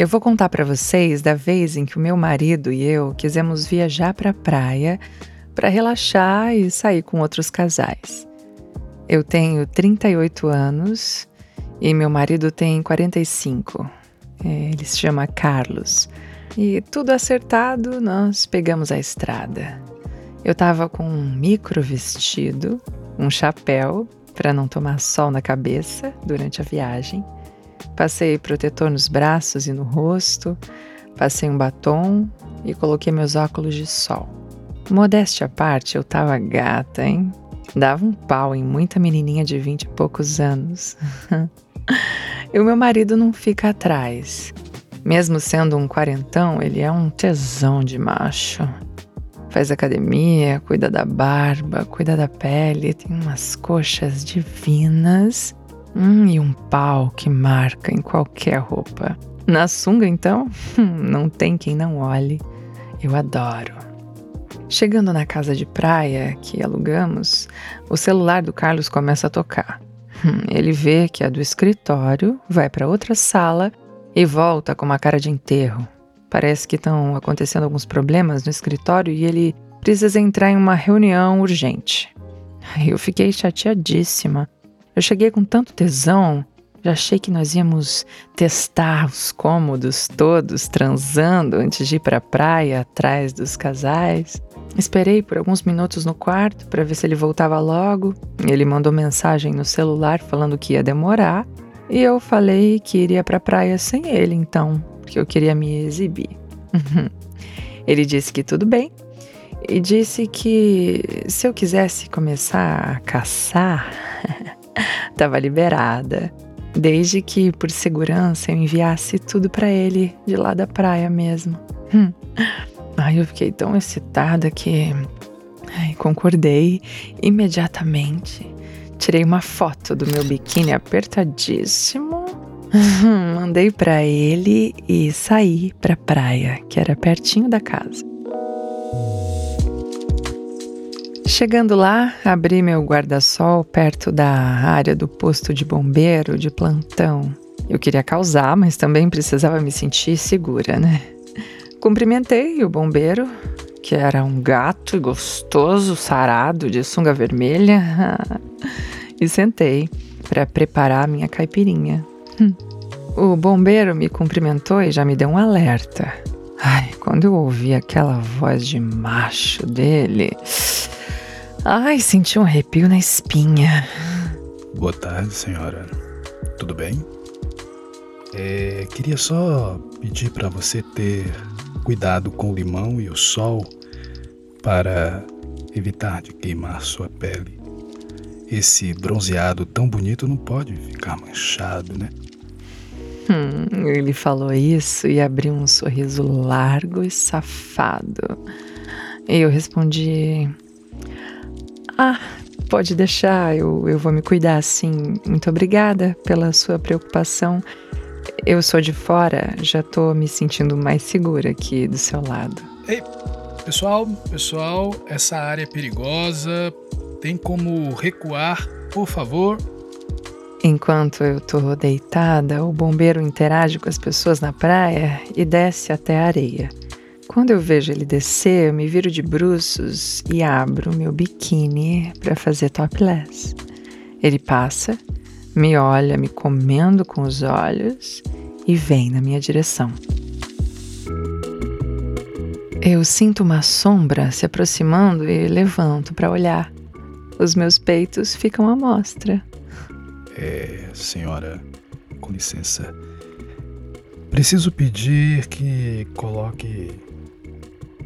Eu vou contar para vocês da vez em que o meu marido e eu quisemos viajar para a praia para relaxar e sair com outros casais. Eu tenho 38 anos e meu marido tem 45. É, ele se chama Carlos. E tudo acertado, nós pegamos a estrada. Eu tava com um micro vestido, um chapéu para não tomar sol na cabeça durante a viagem Passei protetor nos braços e no rosto, passei um batom e coloquei meus óculos de sol. Modéstia à parte, eu tava gata, hein? Dava um pau em muita menininha de vinte e poucos anos. e o meu marido não fica atrás. Mesmo sendo um quarentão, ele é um tesão de macho. Faz academia, cuida da barba, cuida da pele, tem umas coxas divinas Hum, e um pau que marca em qualquer roupa. Na sunga, então, hum, não tem quem não olhe. Eu adoro. Chegando na casa de praia que alugamos, o celular do Carlos começa a tocar. Hum, ele vê que é do escritório, vai para outra sala e volta com uma cara de enterro. Parece que estão acontecendo alguns problemas no escritório e ele precisa entrar em uma reunião urgente. Eu fiquei chateadíssima eu cheguei com tanto tesão, já achei que nós íamos testar os cômodos todos transando antes de ir para a praia atrás dos casais. Esperei por alguns minutos no quarto para ver se ele voltava logo. Ele mandou mensagem no celular falando que ia demorar, e eu falei que iria para a praia sem ele, então, porque eu queria me exibir. ele disse que tudo bem e disse que se eu quisesse começar a caçar Tava liberada, desde que, por segurança, eu enviasse tudo para ele de lá da praia mesmo. Hum. Ai, eu fiquei tão excitada que ai, concordei imediatamente. Tirei uma foto do meu biquíni apertadíssimo, mandei para ele e saí para praia, que era pertinho da casa. Chegando lá, abri meu guarda-sol perto da área do posto de bombeiro de plantão. Eu queria causar, mas também precisava me sentir segura, né? Cumprimentei o bombeiro, que era um gato gostoso, sarado, de sunga vermelha, e sentei para preparar minha caipirinha. Hum. O bombeiro me cumprimentou e já me deu um alerta. Ai, quando eu ouvi aquela voz de macho dele, Ai, senti um arrepio na espinha. Boa tarde, senhora. Tudo bem? É, queria só pedir para você ter cuidado com o limão e o sol para evitar de queimar sua pele. Esse bronzeado tão bonito não pode ficar manchado, né? Hum, ele falou isso e abriu um sorriso largo e safado. Eu respondi: ah, pode deixar, eu, eu vou me cuidar sim. Muito obrigada pela sua preocupação. Eu sou de fora, já tô me sentindo mais segura aqui do seu lado. Ei, pessoal, pessoal, essa área é perigosa. Tem como recuar, por favor? Enquanto eu tô deitada, o bombeiro interage com as pessoas na praia e desce até a areia. Quando eu vejo ele descer, eu me viro de bruços e abro meu biquíni para fazer topless. Ele passa, me olha me comendo com os olhos e vem na minha direção. Eu sinto uma sombra se aproximando e levanto para olhar. Os meus peitos ficam à mostra. É, senhora, com licença. Preciso pedir que coloque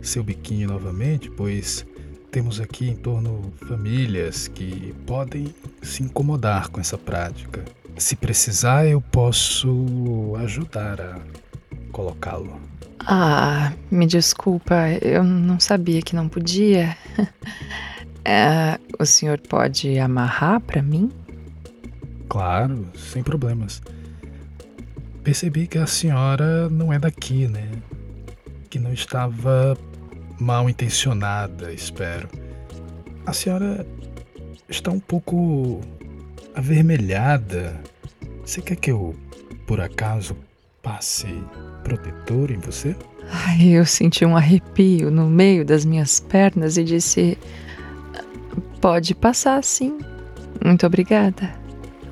seu biquinho novamente, pois temos aqui em torno famílias que podem se incomodar com essa prática. se precisar, eu posso ajudar a colocá-lo. Ah, me desculpa, eu não sabia que não podia. É, o senhor pode amarrar para mim? Claro, sem problemas. Percebi que a senhora não é daqui, né? Que não estava mal intencionada, espero. A senhora está um pouco avermelhada. Você quer que eu, por acaso, passe protetor em você? Ai, eu senti um arrepio no meio das minhas pernas e disse: Pode passar sim. Muito obrigada.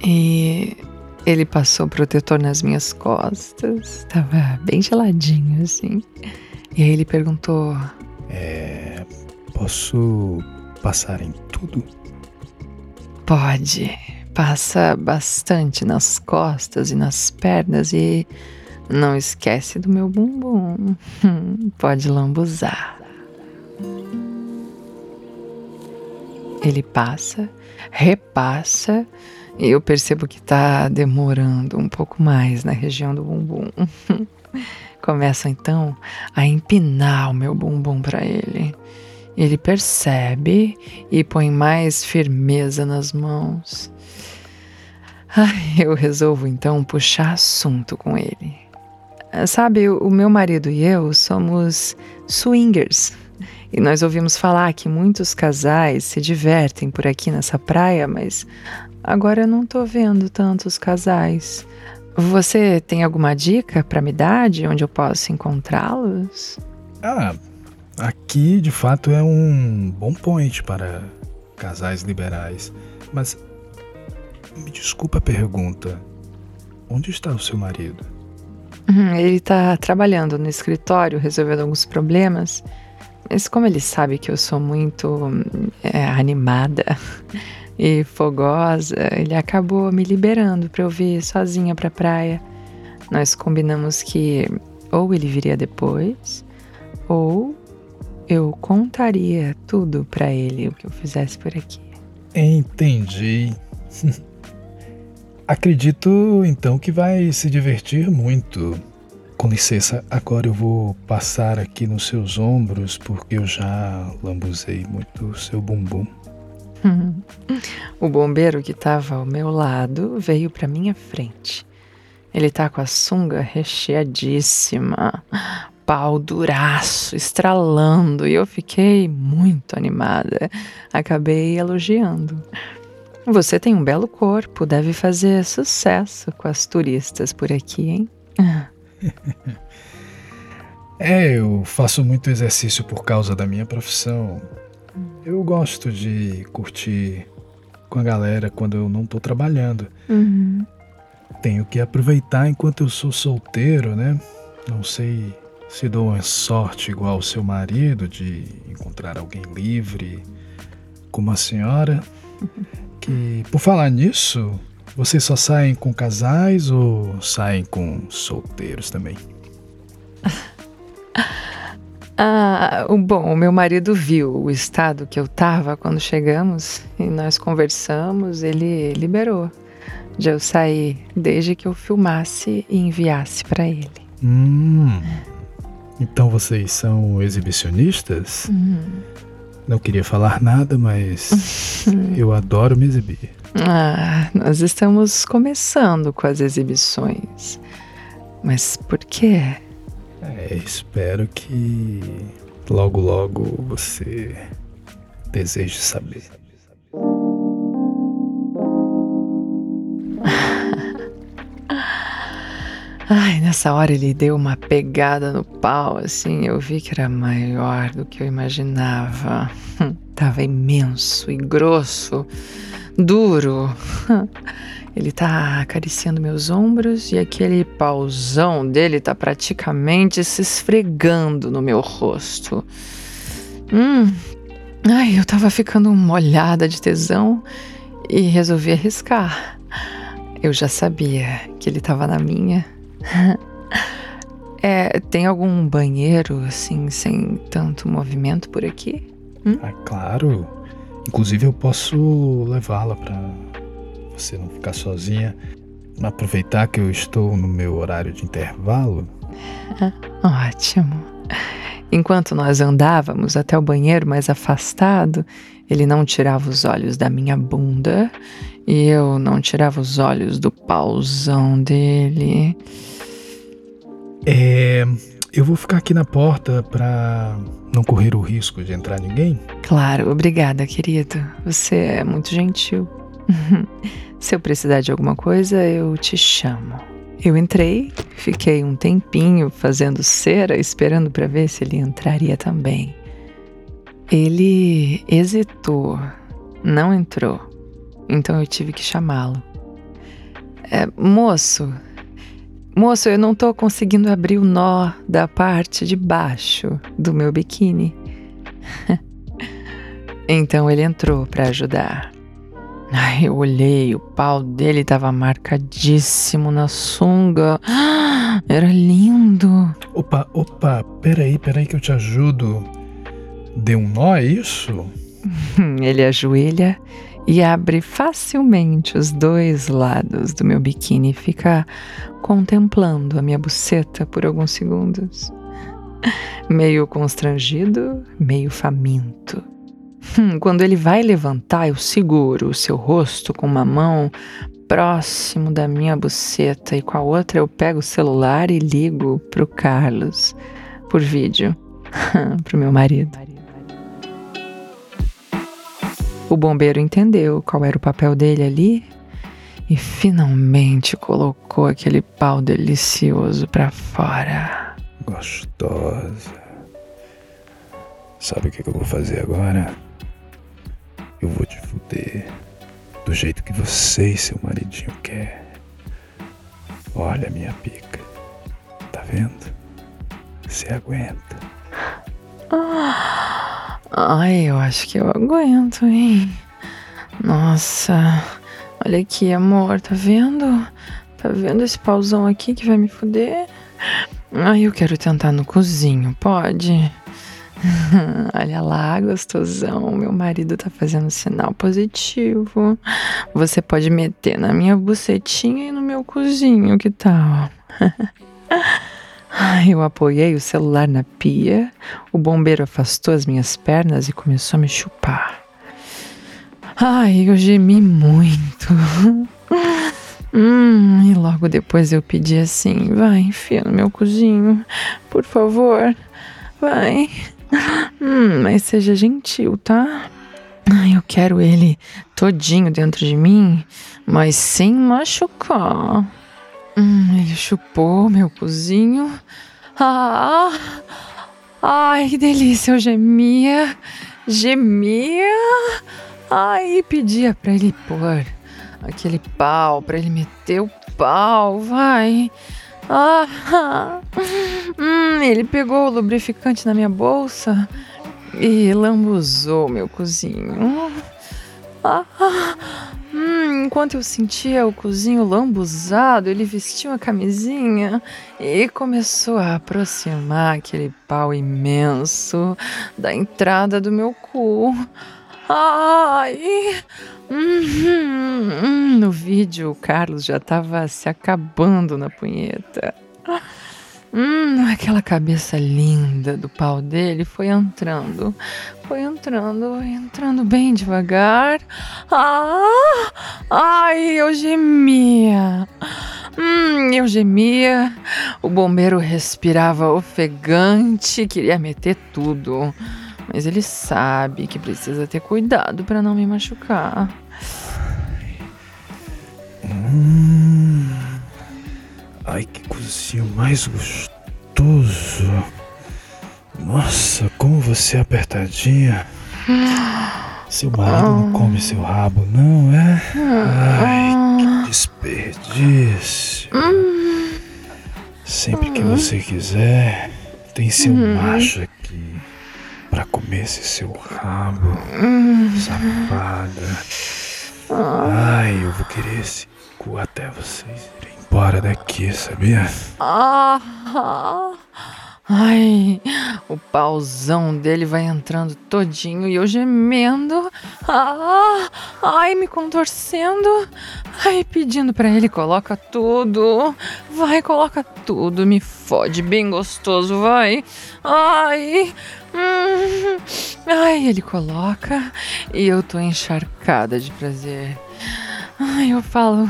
E ele passou protetor nas minhas costas. Tava bem geladinho assim. E aí ele perguntou: É. Posso passar em tudo? Pode. Passa bastante nas costas e nas pernas e não esquece do meu bumbum. Pode lambuzar. Ele passa, repassa e eu percebo que tá demorando um pouco mais na região do bumbum. Começa então a empinar o meu bumbum para ele. Ele percebe e põe mais firmeza nas mãos. Eu resolvo então puxar assunto com ele. Sabe, o meu marido e eu somos swingers. E nós ouvimos falar que muitos casais se divertem por aqui nessa praia, mas agora eu não tô vendo tantos casais. Você tem alguma dica para me dar de onde eu posso encontrá-los? Ah, aqui de fato é um bom point para casais liberais. Mas me desculpa a pergunta. Onde está o seu marido? Uhum, ele está trabalhando no escritório, resolvendo alguns problemas. Mas como ele sabe que eu sou muito é, animada e fogosa, ele acabou me liberando para eu vir sozinha para a praia. Nós combinamos que ou ele viria depois, ou eu contaria tudo para ele o que eu fizesse por aqui. Entendi. Acredito então que vai se divertir muito. Com licença, agora eu vou passar aqui nos seus ombros porque eu já lambuzei muito o seu bumbum. o bombeiro que estava ao meu lado veio para minha frente. Ele tá com a sunga recheadíssima, pau duraço, estralando, e eu fiquei muito animada. Acabei elogiando. Você tem um belo corpo, deve fazer sucesso com as turistas por aqui, hein? é, eu faço muito exercício por causa da minha profissão. Eu gosto de curtir com a galera quando eu não tô trabalhando. Uhum. Tenho que aproveitar enquanto eu sou solteiro, né? Não sei se dou uma sorte igual o seu marido de encontrar alguém livre como a senhora. Que, por falar nisso, vocês só saem com casais ou saem com solteiros também? Ah, bom, o meu marido viu o estado que eu tava quando chegamos e nós conversamos, ele liberou de eu sair desde que eu filmasse e enviasse para ele. Hum. Então vocês são exibicionistas? Uhum. Não queria falar nada, mas eu adoro me exibir. Ah, nós estamos começando com as exibições. Mas por quê? É, espero que logo logo você deseje saber. Ai, nessa hora ele deu uma pegada no pau, assim, eu vi que era maior do que eu imaginava. Tava imenso e grosso, duro. Ele tá acariciando meus ombros e aquele pauzão dele tá praticamente se esfregando no meu rosto. Hum. Ai, eu tava ficando molhada de tesão e resolvi arriscar. Eu já sabia que ele tava na minha é, tem algum banheiro assim, sem tanto movimento por aqui? Hum? Ah, claro. Inclusive eu posso levá-la para você não ficar sozinha. aproveitar que eu estou no meu horário de intervalo? Ótimo. Enquanto nós andávamos até o banheiro mais afastado, ele não tirava os olhos da minha bunda e eu não tirava os olhos do pauzão dele. É. Eu vou ficar aqui na porta pra não correr o risco de entrar ninguém? Claro, obrigada, querido. Você é muito gentil. Se eu precisar de alguma coisa, eu te chamo. Eu entrei, fiquei um tempinho fazendo cera, esperando para ver se ele entraria também. Ele hesitou, não entrou. Então eu tive que chamá-lo. É, moço, moço, eu não tô conseguindo abrir o nó da parte de baixo do meu biquíni. então ele entrou para ajudar. Ai, eu olhei, o pau dele tava marcadíssimo na sunga. Era lindo. Opa, opa, peraí, peraí que eu te ajudo. Deu um nó, é isso? Ele ajoelha e abre facilmente os dois lados do meu biquíni e fica contemplando a minha buceta por alguns segundos. Meio constrangido, meio faminto. Hum, quando ele vai levantar, eu seguro o seu rosto com uma mão próximo da minha buceta e com a outra eu pego o celular e ligo pro Carlos por vídeo, pro meu marido. O bombeiro entendeu qual era o papel dele ali e finalmente colocou aquele pau delicioso para fora. Gostosa. Sabe o que eu vou fazer agora? Eu vou te fuder do jeito que você e seu maridinho quer. Olha a minha pica. Tá vendo? Você aguenta. Ah. Ai, eu acho que eu aguento, hein? Nossa, olha aqui, amor, tá vendo? Tá vendo esse pauzão aqui que vai me fuder? Ai, eu quero tentar no cozinho, pode? Olha lá, gostosão. Meu marido tá fazendo sinal positivo. Você pode meter na minha bucetinha e no meu cozinho, que tal? Eu apoiei o celular na pia, o bombeiro afastou as minhas pernas e começou a me chupar. Ai, eu gemi muito. Hum, e logo depois eu pedi assim: vai, enfia no meu cozinho, por favor, vai. Hum, mas seja gentil, tá? Eu quero ele todinho dentro de mim, mas sem machucar. Hum, ele chupou meu cozinho. Ah, ai, que delícia! Eu gemia, gemia. Ai, pedia para ele pôr aquele pau, para ele meter o pau, vai. Ah, hum, ele pegou o lubrificante na minha bolsa e lambuzou meu cozinho. Ah, hum, enquanto eu sentia o cozinho lambuzado, ele vestiu a camisinha e começou a aproximar aquele pau imenso da entrada do meu cu. Ai! Hum, hum, no vídeo, o Carlos já estava se acabando na punheta. Hum, aquela cabeça linda do pau dele foi entrando, foi entrando, entrando bem devagar. Ah, ai, eu gemia. Hum, eu gemia. O bombeiro respirava ofegante, queria meter tudo. Mas ele sabe que precisa ter cuidado para não me machucar. Hum. Ai, que cozinho mais gostoso. Nossa, como você é apertadinha. Seu marido não come seu rabo, não é? Ai, que desperdício. Sempre que você quiser, tem seu macho aqui para comer esse seu rabo. Safada. Ai, eu vou querer esse cu até vocês irem embora daqui, sabia? Ah, Ai, o pauzão dele vai entrando todinho e eu gemendo. Ah, ai, me contorcendo. Ai, pedindo para ele, coloca tudo. Vai, coloca tudo. Me fode bem gostoso, vai. Ai. Hum, ai, ele coloca e eu tô encharcada de prazer. Ai, eu falo.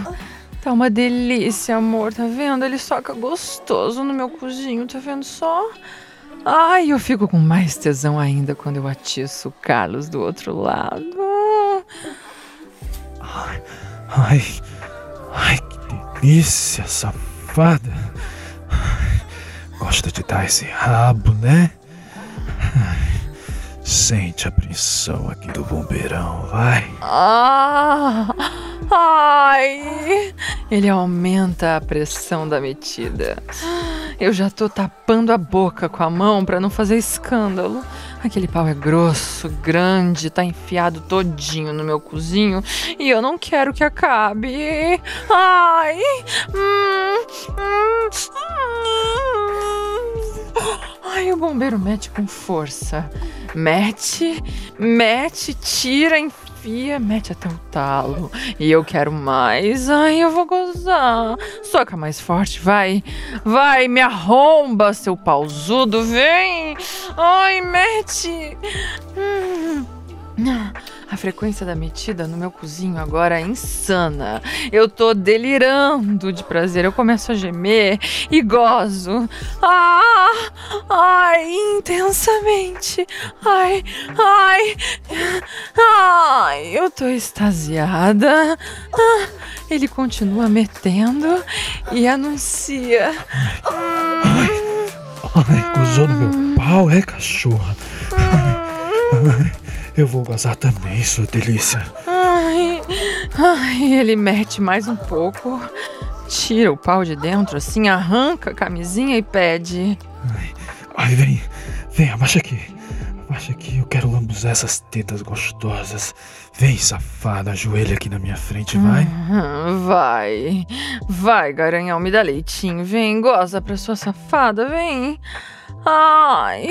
Tá uma delícia, amor, tá vendo? Ele soca gostoso no meu cozinho, tá vendo só? Ai, eu fico com mais tesão ainda quando eu atiço o Carlos do outro lado. Ai, ai, ai que delícia, safada. Gosta de dar esse rabo, né? Sente a apreensão aqui do bombeirão, vai. Ah, ai! Ele aumenta a pressão da metida. Eu já tô tapando a boca com a mão para não fazer escândalo. Aquele pau é grosso, grande, tá enfiado todinho no meu cozinho e eu não quero que acabe. Ai! Hum, hum, hum. Ai, o bombeiro mete com força. Mete, mete, tira, enfia, mete até o talo. E eu quero mais. Ai, eu vou gozar. Soca mais forte, vai. Vai, me arromba, seu pauzudo, vem. Ai, mete. Hum. A frequência da metida no meu cozinho agora é insana. Eu tô delirando de prazer. Eu começo a gemer e gozo. Ah! Ai, intensamente. Ai, ai. Ai, eu tô extasiada. Ah, ele continua metendo e anuncia. Ai, ai, gozou no meu pau, é cachorra. Ai, eu vou gozar também, sua delícia. Ai, ai, ele mete mais um pouco, tira o pau de dentro, assim, arranca a camisinha e pede. Ai, ai vem, vem, abaixa aqui. Abaixa aqui, eu quero lambuzar essas tetas gostosas. Vem, safada, ajoelha aqui na minha frente, vai. Uhum, vai, vai, garanhão, me dá leitinho, vem, goza pra sua safada, vem. Ai,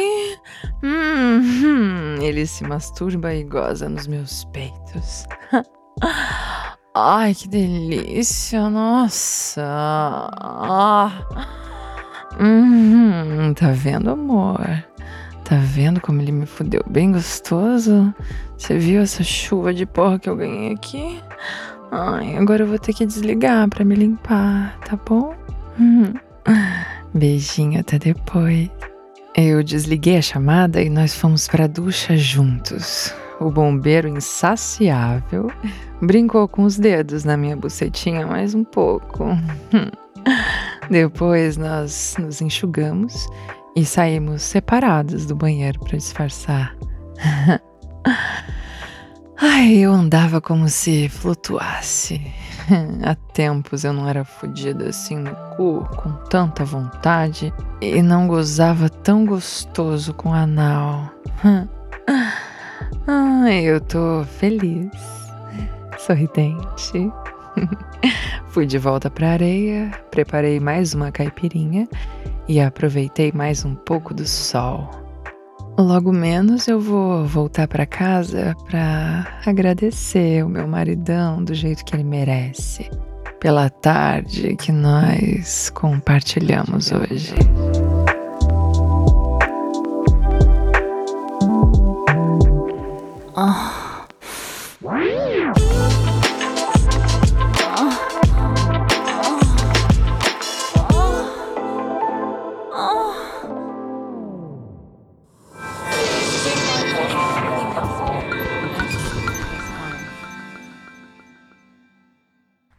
hum, ele se masturba e goza nos meus peitos. Ai, que delícia, nossa. Hum, tá vendo, amor? Tá vendo como ele me fudeu bem gostoso? Você viu essa chuva de porra que eu ganhei aqui? Ai, agora eu vou ter que desligar pra me limpar, tá bom? Hum. Beijinho, até depois. Eu desliguei a chamada e nós fomos para a ducha juntos. O bombeiro insaciável brincou com os dedos na minha bucetinha mais um pouco. Depois nós nos enxugamos e saímos separados do banheiro para disfarçar. Ai, eu andava como se flutuasse. Há tempos eu não era fodida assim no cu, com tanta vontade, e não gozava tão gostoso com anal. Ai, eu tô feliz, sorridente. Fui de volta pra areia, preparei mais uma caipirinha e aproveitei mais um pouco do sol. Logo menos eu vou voltar para casa para agradecer o meu maridão do jeito que ele merece, pela tarde que nós compartilhamos hoje. Ah.